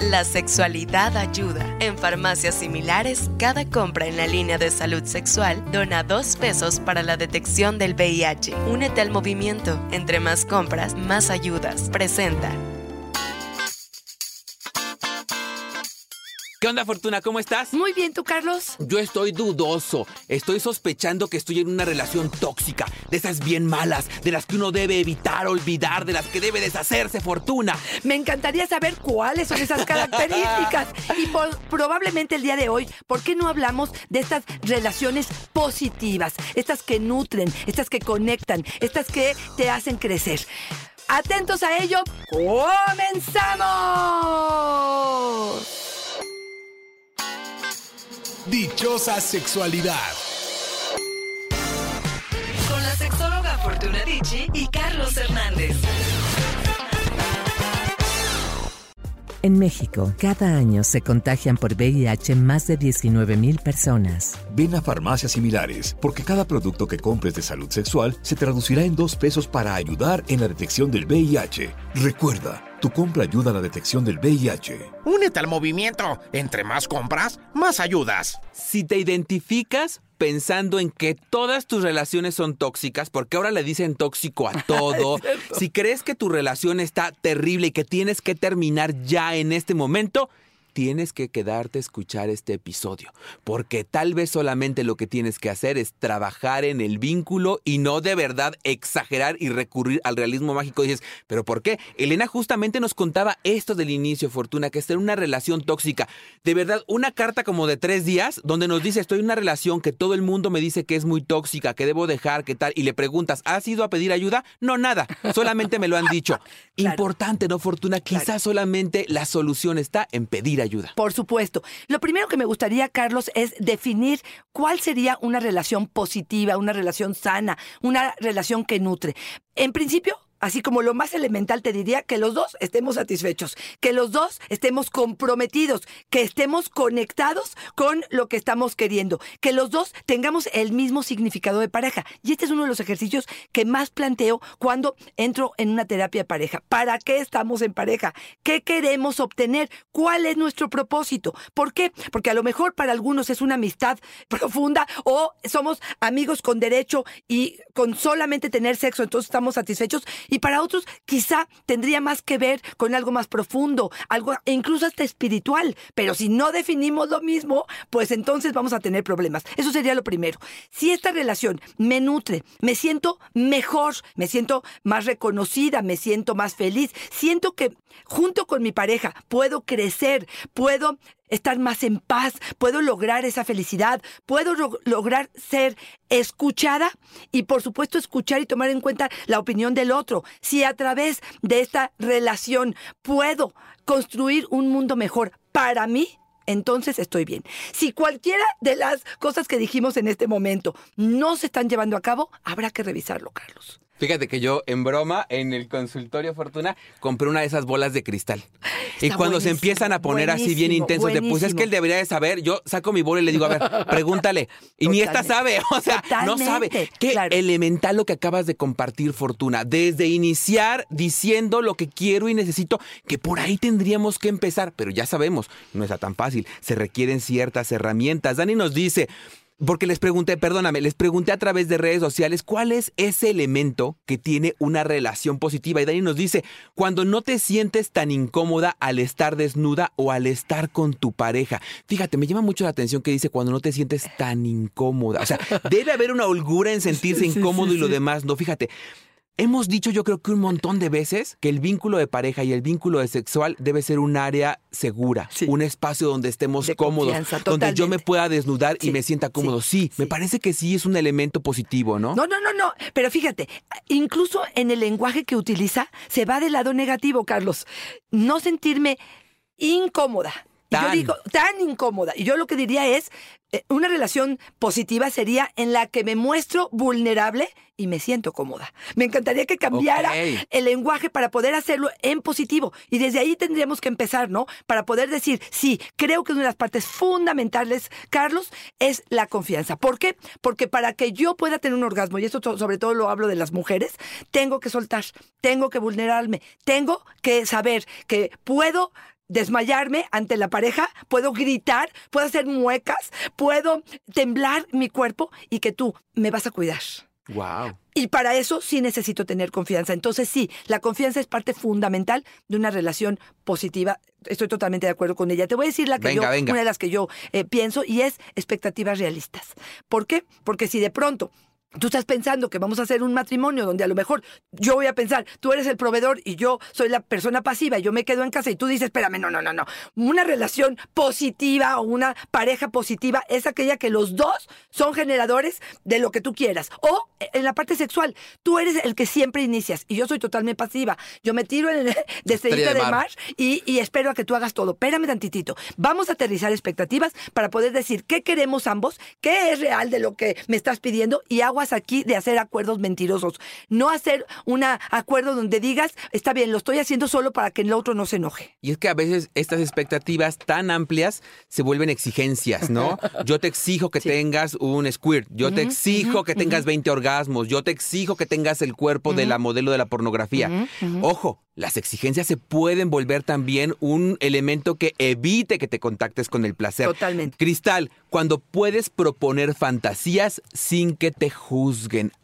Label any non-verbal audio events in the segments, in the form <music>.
La sexualidad ayuda. En farmacias similares, cada compra en la línea de salud sexual dona dos pesos para la detección del VIH. Únete al movimiento. Entre más compras, más ayudas. Presenta. ¿Qué onda, Fortuna? ¿Cómo estás? Muy bien, ¿tú, Carlos? Yo estoy dudoso. Estoy sospechando que estoy en una relación tóxica, de esas bien malas, de las que uno debe evitar, olvidar, de las que debe deshacerse, Fortuna. Me encantaría saber cuáles son esas características. <laughs> y probablemente el día de hoy, ¿por qué no hablamos de estas relaciones positivas? Estas que nutren, estas que conectan, estas que te hacen crecer. Atentos a ello, comenzamos. Dichosa sexualidad. Con la sexóloga Fortuna Dicci y Carlos Hernández. En México, cada año se contagian por VIH más de 19 mil personas. Ven a farmacias similares, porque cada producto que compres de salud sexual se traducirá en dos pesos para ayudar en la detección del VIH. Recuerda, tu compra ayuda a la detección del VIH. Únete al movimiento. Entre más compras, más ayudas. Si te identificas pensando en que todas tus relaciones son tóxicas, porque ahora le dicen tóxico a <laughs> todo, si crees que tu relación está terrible y que tienes que terminar ya en este momento, tienes que quedarte a escuchar este episodio, porque tal vez solamente lo que tienes que hacer es trabajar en el vínculo y no de verdad exagerar y recurrir al realismo mágico. dices, ¿pero por qué? Elena justamente nos contaba esto del inicio, Fortuna, que está en una relación tóxica. De verdad, una carta como de tres días donde nos dice, estoy en una relación que todo el mundo me dice que es muy tóxica, que debo dejar, que tal, y le preguntas, ¿has ido a pedir ayuda? No, nada, solamente me lo han dicho. <laughs> Importante, ¿no, Fortuna? Quizás solamente la solución está en pedir ayuda ayuda. Por supuesto. Lo primero que me gustaría, Carlos, es definir cuál sería una relación positiva, una relación sana, una relación que nutre. En principio, Así como lo más elemental te diría que los dos estemos satisfechos, que los dos estemos comprometidos, que estemos conectados con lo que estamos queriendo, que los dos tengamos el mismo significado de pareja. Y este es uno de los ejercicios que más planteo cuando entro en una terapia de pareja. ¿Para qué estamos en pareja? ¿Qué queremos obtener? ¿Cuál es nuestro propósito? ¿Por qué? Porque a lo mejor para algunos es una amistad <laughs> profunda o somos amigos con derecho y con solamente tener sexo, entonces estamos satisfechos para otros quizá tendría más que ver con algo más profundo, algo incluso hasta espiritual. Pero si no definimos lo mismo, pues entonces vamos a tener problemas. Eso sería lo primero. Si esta relación me nutre, me siento mejor, me siento más reconocida, me siento más feliz, siento que junto con mi pareja puedo crecer, puedo estar más en paz, puedo lograr esa felicidad, puedo lograr ser escuchada y por supuesto escuchar y tomar en cuenta la opinión del otro. Si a través de esta relación puedo construir un mundo mejor para mí, entonces estoy bien. Si cualquiera de las cosas que dijimos en este momento no se están llevando a cabo, habrá que revisarlo, Carlos. Fíjate que yo, en broma, en el consultorio Fortuna, compré una de esas bolas de cristal. y cuando se empiezan a poner así bien intensos, de pues es que él debería de saber, yo saco mi bola y le digo, a ver, <laughs> pregúntale. Y ni esta sabe, <laughs> o sea, no sabe. Qué elemental lo que acabas de compartir, Fortuna. Desde iniciar diciendo lo que quiero y necesito, que por ahí tendríamos que empezar. Pero ya sabemos, no está tan fácil. Se requieren ciertas herramientas. Dani nos dice, porque les pregunté, perdóname, les pregunté a través de redes sociales cuál es ese elemento que tiene una relación positiva. Y Dani nos dice, cuando no te sientes tan incómoda al estar desnuda o al estar con tu pareja. Fíjate, me llama mucho la atención que dice cuando no te sientes tan incómoda. O sea, debe haber una holgura en sentirse <laughs> incómodo y lo demás no. Fíjate, Hemos dicho yo creo que un montón de veces que el vínculo de pareja y el vínculo de sexual debe ser un área segura, Sí. un espacio donde estemos De cómodos, donde yo me pueda desnudar y me sienta cómodo. Sí, sí, me parece que sí es un elemento positivo, ¿no? No, no, no, no. Pero fíjate, incluso en el lenguaje que utiliza, se va del lado negativo, Carlos. No sentirme incómoda. Y yo digo, tan incómoda. Y yo lo que diría es, una relación positiva sería en la que me muestro vulnerable y me siento cómoda. Me encantaría que cambiara el lenguaje para poder hacerlo en positivo. Y desde ahí tendríamos que empezar, ¿no? Para poder decir, sí, creo que una de las partes fundamentales, Carlos, es la confianza. ¿Por qué? Porque para que yo pueda tener un orgasmo, y esto to- sobre todo lo hablo de las mujeres, tengo que soltar, tengo que vulnerarme, tengo que saber que puedo desmayarme ante la pareja, puedo gritar, puedo hacer muecas, puedo temblar mi cuerpo y que tú me vas a cuidar. Wow. Y para eso sí necesito tener confianza. Entonces sí, la confianza es parte fundamental de una relación positiva. Estoy totalmente de acuerdo con ella. Te voy a decir la que Venga, yo, venga. una de las que yo eh, pienso y es expectativas realistas. ¿Por qué? Porque si de pronto tú estás pensando que vamos a hacer un matrimonio donde a lo mejor yo voy a pensar, tú eres el proveedor y yo soy la persona pasiva y yo me quedo en casa y tú dices, espérame, no, no, no, no. Una relación positiva o una pareja positiva es aquella que los dos son generadores de lo que tú quieras. O eh, en la parte sexual, tú eres el que siempre inicias y yo soy totalmente pasiva. Yo me tiro en el, <laughs> de estrellita de mar. mar y, y espero a que tú hagas todo. Espérame tantitito. Vamos a aterrizar expectativas para poder decir qué queremos ambos, qué es real de lo que me estás pidiendo y aguas aquí de hacer acuerdos mentirosos. No hacer un acuerdo donde digas, está bien, lo estoy haciendo solo para que el otro no se enoje. Y es que a veces estas expectativas tan amplias se vuelven exigencias, ¿no? <laughs> Yo te exijo que tengas un squirt, yo te exijo que tengas 20 orgasmos, yo te exijo que tengas el cuerpo de la modelo de la pornografía. Ojo, las exigencias se pueden volver también un elemento que evite que te contactes con el placer. Totalmente. Cristal, cuando puedes proponer fantasías sin que te juzguen.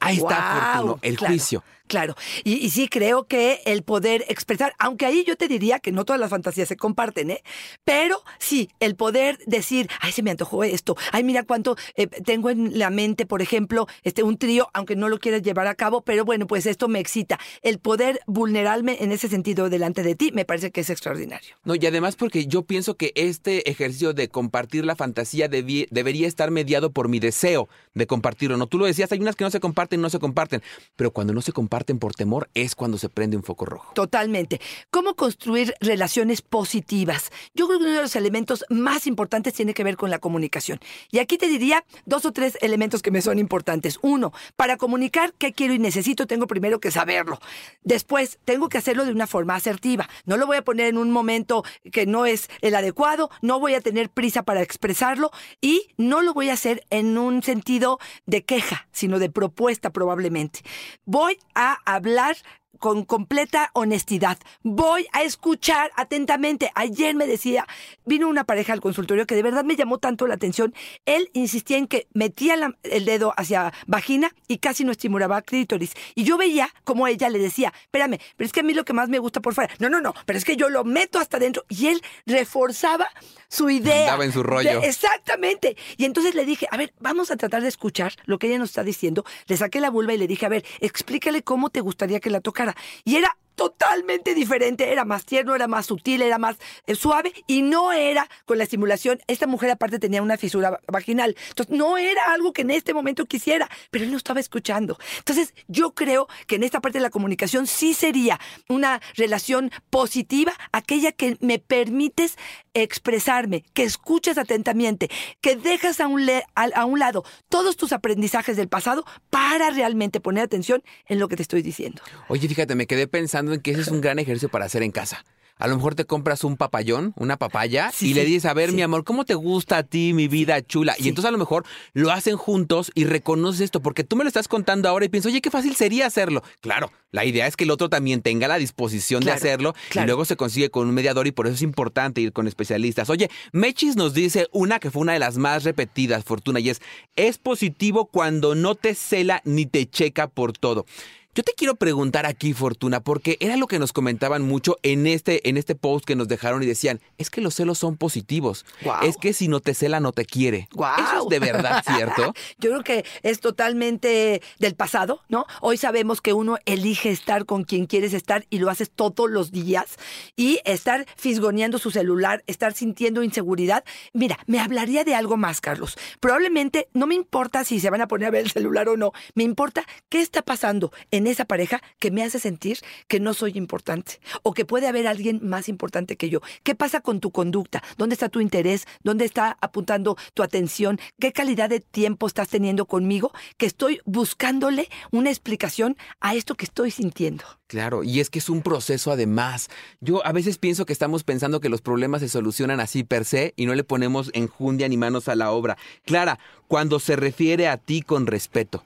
Ahí está, Guau, Fortuno, el claro, juicio. Claro, y, sí creo que el poder expresar, aunque ahí yo te diría que no todas las fantasías se comparten, ¿eh? Pero sí, el poder decir, ay, se me antojó esto, ay, mira cuánto eh, tengo en la mente, por ejemplo, este, un trío, aunque no lo quieras llevar a cabo, pero bueno, pues esto me excita. El poder vulnerarme en ese sentido delante de ti me parece que es extraordinario. No, y además porque yo pienso que este ejercicio de compartir la fantasía debi- debería estar mediado por mi deseo de compartirlo. No, tú lo decías, hay unas que no se comparten, no se comparten, pero cuando no se comparten por temor es cuando se prende un foco rojo. Totalmente. ¿Cómo construir relaciones positivas? Yo creo que uno de los elementos más importantes tiene que ver con la comunicación. Y aquí te diría dos o tres elementos que me son importantes. Uno, para comunicar qué quiero y necesito, tengo primero que saberlo. Después, tengo que hacerlo de una forma asertiva. No lo voy a poner en un momento que no es el adecuado, no voy a tener prisa para expresarlo y no lo voy a hacer en un sentido de queja, sino de propuesta probablemente. Voy a hablar con completa honestidad. Voy a escuchar atentamente. Ayer me decía, vino una pareja al consultorio que de verdad me llamó tanto la atención. Él insistía en que metía la- el dedo hacia vagina y casi no estimulaba clítoris. Y yo veía como ella le decía, espérame, pero es que a mí lo que más me gusta por fuera. No, no, no, pero es que yo lo meto hasta adentro. Y él reforzaba su idea. Andaba en su rollo. De- Exactamente. Y entonces le dije, a ver, vamos a tratar de escuchar lo que ella nos está diciendo. Le saqué la vulva y le dije, a ver, explícale cómo te gustaría que la tocara. Y era totalmente diferente, era más tierno, era más sutil, era más eh, suave y no era con la estimulación. Esta mujer aparte tenía una fisura va- vaginal, entonces no era algo que en este momento quisiera, pero él no estaba escuchando. Entonces yo creo que en esta parte de la comunicación sí sería una relación positiva, aquella que me permites expresarme, que escuchas atentamente, que dejas a un, a un lado todos tus aprendizajes del pasado para realmente poner atención en lo que te estoy diciendo. Oye, fíjate, me quedé pensando en que ese es un gran ejercicio para hacer en casa. A lo mejor te compras un papayón, una papaya, Sí, y le dices, a ver, sí. mi amor, ¿cómo te gusta a ti, mi vida chula? Y entonces a lo mejor lo hacen juntos y reconoces esto, porque tú me lo estás contando ahora y pienso, oye, qué fácil sería hacerlo. Claro, la idea es que el otro también tenga la disposición Claro, de hacerlo claro. y luego se consigue con un mediador y por eso es importante ir con especialistas. Oye, Mechis nos dice una que fue una de las más repetidas, Fortuna, y es, es positivo cuando no te cela ni te checa por todo. Yo te quiero preguntar aquí, Fortuna, porque era lo que nos comentaban mucho en este, en este post que nos dejaron y decían, es que los celos son positivos. Guau. Es que si no te cela, no te quiere. Guau. ¿Eso es de verdad <laughs> cierto? Yo creo que es totalmente del pasado, ¿no? Hoy sabemos que uno elige estar con quien quieres estar y lo haces todos los días y estar fisgoneando su celular, estar sintiendo inseguridad. Mira, me hablaría de algo más, Carlos. Probablemente no me importa si se van a poner a ver el celular o no, me importa qué está pasando en esa pareja que me hace sentir que no soy importante o que puede haber alguien más importante que yo. ¿Qué pasa con tu conducta? ¿Dónde está tu interés? ¿Dónde está apuntando tu atención? ¿Qué calidad de tiempo estás teniendo conmigo? Que estoy buscándole una explicación a esto que estoy sintiendo. Claro, y es que es un proceso además. Yo a veces pienso que estamos pensando que los problemas se solucionan así per se y no le ponemos enjundia ni manos a la obra. Clara, cuando se refiere a ti con respeto.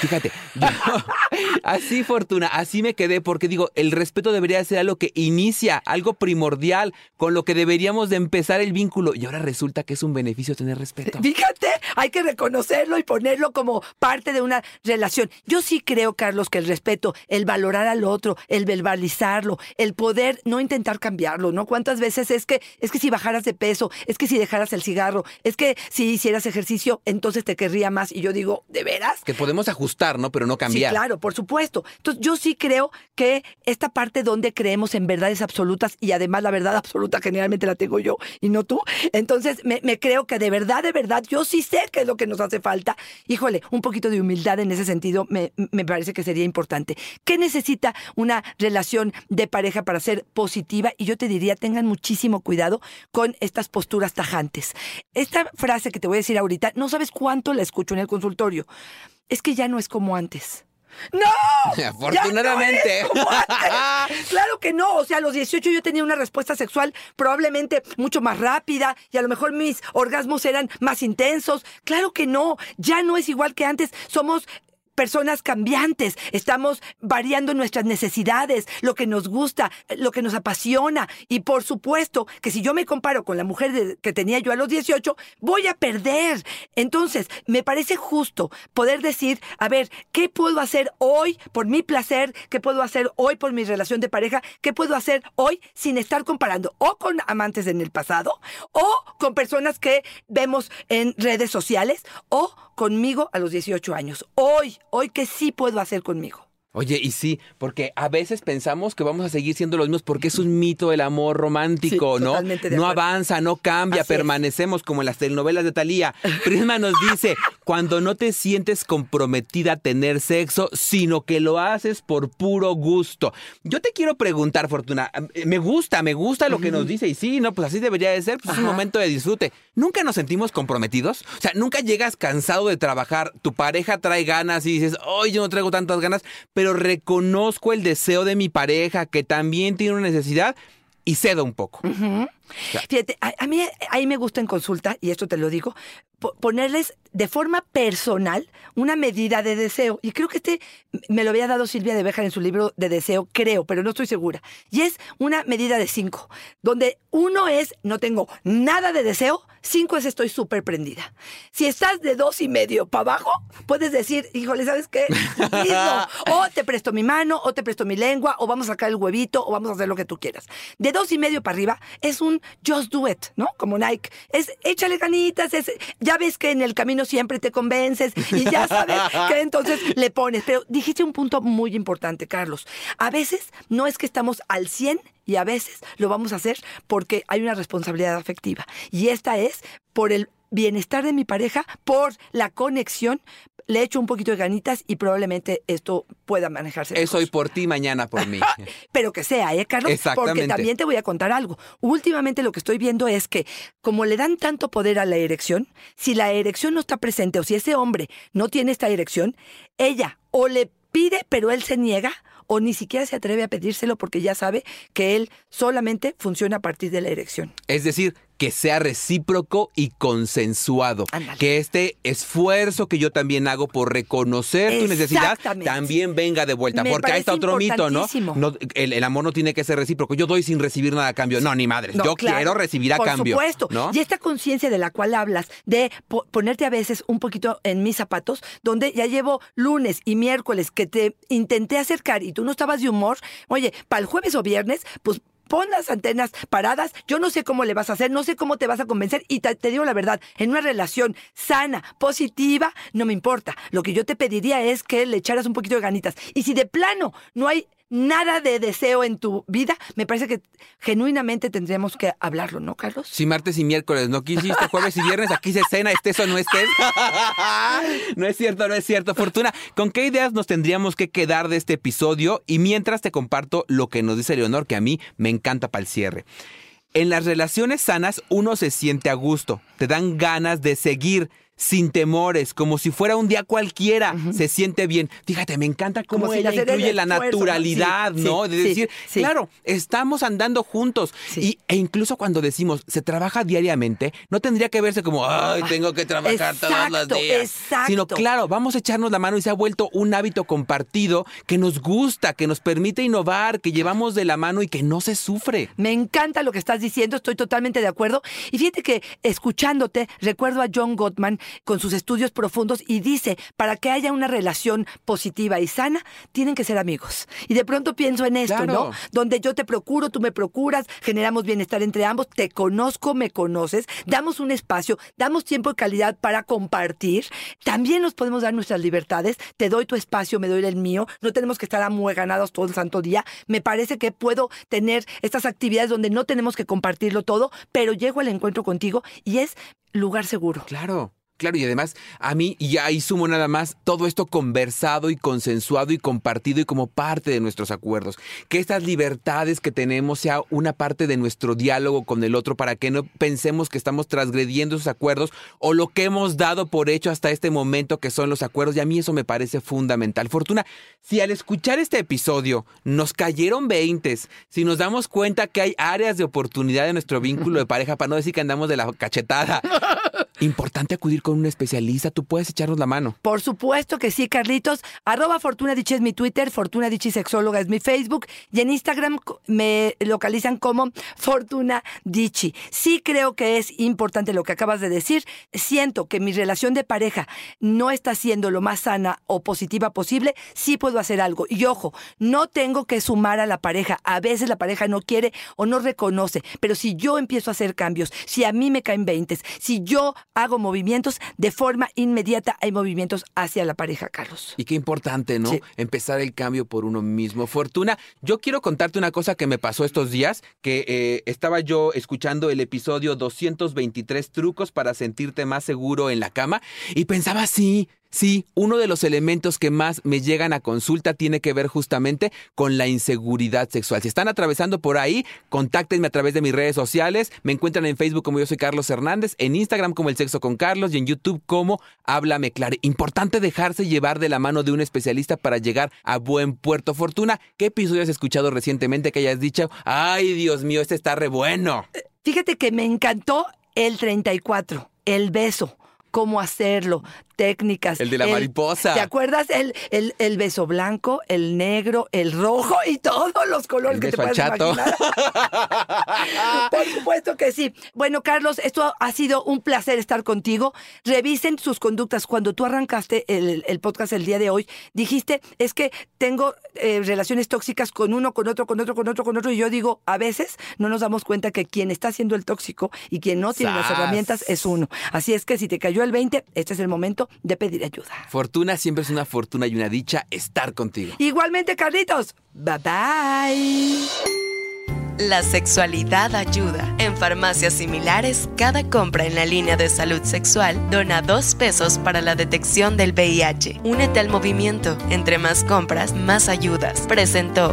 Fíjate, yo, <laughs> así Fortuna, así me quedé porque digo, el respeto debería ser algo que inicia, algo primordial, con lo que deberíamos de empezar el vínculo y ahora resulta que es un beneficio tener respeto. Fíjate, hay que reconocerlo y ponerlo como parte de una relación. Yo sí creo, Carlos, que el respeto, el valorar al otro, el verbalizarlo, el poder no intentar cambiarlo, ¿no? ¿Cuántas veces es que es que si bajaras de peso, es que si dejaras el cigarro, es que si hicieras ejercicio, entonces te querría más y yo digo, ¿de veras? Que podemos ajustar, ¿no? Pero no cambiar. Sí, claro, por supuesto. Entonces, yo sí creo que esta parte donde creemos en verdades absolutas y además la verdad absoluta generalmente la tengo yo y no tú. Entonces, me, me creo que de verdad, de verdad, yo sí sé qué es lo que nos hace falta. Híjole, un poquito de humildad en ese sentido me, me parece que sería importante. ¿Qué necesita una relación de pareja para ser positiva? Y yo te diría, tengan muchísimo cuidado con estas posturas tajantes. Esta frase que te voy a decir ahorita, no sabes cuánto la escucho en el consultorio. Es que ya no es como antes. ¡No! <laughs> ¡Ya no Afortunadamente. es como antes! <laughs> claro que no. O sea, a los 18 yo tenía una respuesta sexual probablemente mucho más rápida y a lo mejor mis orgasmos eran más intensos. Claro que no. Ya no es igual que antes. Somos personas cambiantes, estamos variando nuestras necesidades, lo que nos gusta, lo que nos apasiona. Y por supuesto que si yo me comparo con la mujer que tenía yo a los 18, voy a perder. Entonces, me parece justo poder decir, a ver, ¿qué puedo hacer hoy por mi placer? ¿Qué puedo hacer hoy por mi relación de pareja? ¿Qué puedo hacer hoy sin estar comparando o con amantes en el pasado o con personas que vemos en redes sociales o conmigo a los 18 años? Hoy, hoy que sí puedo hacer conmigo. Oye, y sí, porque a veces pensamos que vamos a seguir siendo los mismos porque es un mito el amor romántico, Sí, ¿no? totalmente de No avanza, no cambia, Así es. permanecemos como en las telenovelas de Talía. Prisma nos dice, cuando no te sientes comprometida a tener sexo, sino que lo haces por puro gusto. Yo te quiero preguntar, Fortuna, eh, me gusta, me gusta lo que nos dice y sí, no, pues así debería de ser, pues es un momento de disfrute. ¿Nunca nos sentimos comprometidos? O sea, nunca llegas cansado de trabajar, tu pareja trae ganas y dices, hoy yo no traigo tantas ganas, pero reconozco el deseo de mi pareja que también tiene una necesidad y cedo un poco. Fíjate, a, a mí ahí me gusta en consulta, y esto te lo digo, po- ponerles de forma personal una medida de deseo. Y creo que este me lo había dado Silvia de Béjar en su libro de deseo, creo, pero no estoy segura. Y es una medida de cinco, donde uno es no tengo nada de deseo, cinco es estoy súper prendida. Si estás de dos y medio para abajo, puedes decir, híjole, ¿sabes qué? Listo. <laughs> O te presto mi mano, o te presto mi lengua, o vamos a sacar el huevito, o vamos a hacer lo que tú quieras. De dos y medio para arriba es un just do it, ¿no? Como Nike. Es échale ganitas, es, ya ves que en el camino siempre te convences y ya sabes que entonces le pones. Pero dijiste un punto muy importante, Carlos. A veces no es que estamos al 100 y a veces lo vamos a hacer porque hay una responsabilidad afectiva. Y esta es por el bienestar de mi pareja, por la conexión. Le echo un poquito de ganitas y probablemente esto pueda manejarse. Es hoy por ti, mañana por mí. <laughs> Pero que sea, ¿eh, Carlos? Porque Exactamente. también te voy a contar algo. Últimamente lo que estoy viendo es que, como le dan tanto poder a la erección, si la erección no está presente o si ese hombre no tiene esta erección, ella o le pide, pero él se niega, o ni siquiera se atreve a pedírselo porque ya sabe que él solamente funciona a partir de la erección. Es decir, que sea recíproco y consensuado. Que este esfuerzo que yo también hago por reconocer tu necesidad también venga de vuelta. Me porque ahí está otro mito, ¿no? no el, el amor no tiene que ser recíproco. Yo doy sin recibir nada a cambio. No, ni madres. No, yo claro, quiero recibir a por cambio. supuesto. ¿no? Y esta conciencia de la cual hablas, de po- ponerte a veces un poquito en mis zapatos, donde ya llevo lunes y miércoles que te intenté acercar y tú no estabas de humor, oye, para el jueves o viernes, pues pon las antenas paradas, yo no sé cómo le vas a hacer, no sé cómo te vas a convencer y te, digo la verdad, en una relación sana, positiva, no me importa. Lo que yo te pediría es que le echaras un poquito de ganitas. Y si de plano no hay nada de deseo en tu vida, me parece que genuinamente tendríamos que hablarlo, ¿no, Carlos? Si martes y miércoles no quisiste, jueves y viernes, aquí se cena, estés o no estés. <laughs> no es cierto, no es cierto. Fortuna, ¿con qué ideas nos tendríamos que quedar de este episodio? Y mientras te comparto lo que nos dice Leonor, que a mí me encanta para el cierre. En las relaciones sanas uno se siente a gusto, te dan ganas de seguir sin temores, como si fuera un día cualquiera, se siente bien. Fíjate, me encanta cómo Como ella incluye la naturalidad, Sí, ¿no? de sí, decir, sí. claro, estamos andando juntos. Y, e incluso cuando decimos se trabaja diariamente, no tendría que verse como, ay, tengo que trabajar todos los Exacto, días. exacto. Sino, claro, vamos a echarnos la mano y se ha vuelto un hábito compartido que nos gusta, que nos permite innovar, que llevamos de la mano y que no se sufre. Me encanta lo que estás diciendo, estoy totalmente de acuerdo. Y fíjate que escuchándote, recuerdo a John Gottman con sus estudios profundos y dice, para que haya una relación positiva y sana, tienen que ser amigos. Y de pronto pienso en esto, Claro. ¿no? Donde yo te procuro, tú me procuras, generamos bienestar entre ambos, te conozco, me conoces, damos un espacio, damos tiempo de calidad para compartir. También nos podemos dar nuestras libertades, te doy tu espacio, me doy el mío, no tenemos que estar amueganados todo el santo día. Me parece que puedo tener estas actividades donde no tenemos que compartirlo todo, pero llego al encuentro contigo y es lugar seguro. Claro. Claro, y además a mí, y ahí sumo nada más, todo esto conversado y consensuado y compartido y como parte de nuestros acuerdos. Que estas libertades que tenemos sea una parte de nuestro diálogo con el otro para que no pensemos que estamos transgrediendo esos acuerdos o lo que hemos dado por hecho hasta este momento que son los acuerdos. Y a mí eso me parece fundamental. Fortuna, si al escuchar este episodio nos cayeron veintes, si nos damos cuenta que hay áreas de oportunidad en nuestro vínculo de <laughs> pareja, para no decir que andamos de la cachetada, Importante acudir con un especialista, tú puedes echarnos la mano. Por supuesto que sí, Carlitos. Arroba Fortuna es mi Twitter, Fortuna Dichi Sexóloga es mi Facebook y en Instagram me localizan como Fortuna Dichi. Sí creo que es importante lo que acabas de decir. Siento que mi relación de pareja no está siendo lo más sana o positiva posible. Sí puedo hacer algo. Y ojo, no tengo que sumar a la pareja. A veces la pareja no quiere o no reconoce. Pero si yo empiezo a hacer cambios, si a mí me caen veintes, si yo hago movimientos, de forma inmediata hay movimientos hacia la pareja, Carlos. Y qué importante, ¿no? Sí. Empezar el cambio por uno mismo. Fortuna, yo quiero contarte una cosa que me pasó estos días, que eh, estaba yo escuchando el episodio 223 trucos para sentirte más seguro en la cama y pensaba, sí, sí, uno de los elementos que más me llegan a consulta tiene que ver justamente con la inseguridad sexual. Si están atravesando por ahí, contáctenme a través de mis redes sociales. Me encuentran en Facebook como yo soy Carlos Hernández, en Instagram como El Sexo con Carlos y en YouTube como Háblame Claro. Importante dejarse llevar de la mano de un especialista para llegar a buen puerto. Fortuna, ¿qué episodio has escuchado recientemente que hayas dicho, ay Dios mío, este está re bueno? Fíjate que me encantó el 34, el beso. Cómo hacerlo, técnicas. El de la mariposa. ¿Te acuerdas? El, el, el beso blanco, el negro, el rojo y todos los colores que te puedas chato. imaginar. <laughs> Por supuesto que sí. Bueno, Carlos, esto ha sido un placer estar contigo. Revisen sus conductas. Cuando tú arrancaste el, el podcast el día de hoy, dijiste, es que tengo eh, relaciones tóxicas con uno, con otro, con otro, con otro, con otro. Y yo digo, a veces no nos damos cuenta que quien está haciendo el tóxico y quien no tiene las herramientas es uno. Así es que si te cayó el 20, este es el momento de pedir ayuda. Fortuna siempre es una fortuna y una dicha estar contigo. Igualmente, Carlitos. Bye bye. La sexualidad ayuda. En farmacias similares, cada compra en la línea de salud sexual dona dos pesos para la detección del VIH. Únete al movimiento. Entre más compras, más ayudas. Presentó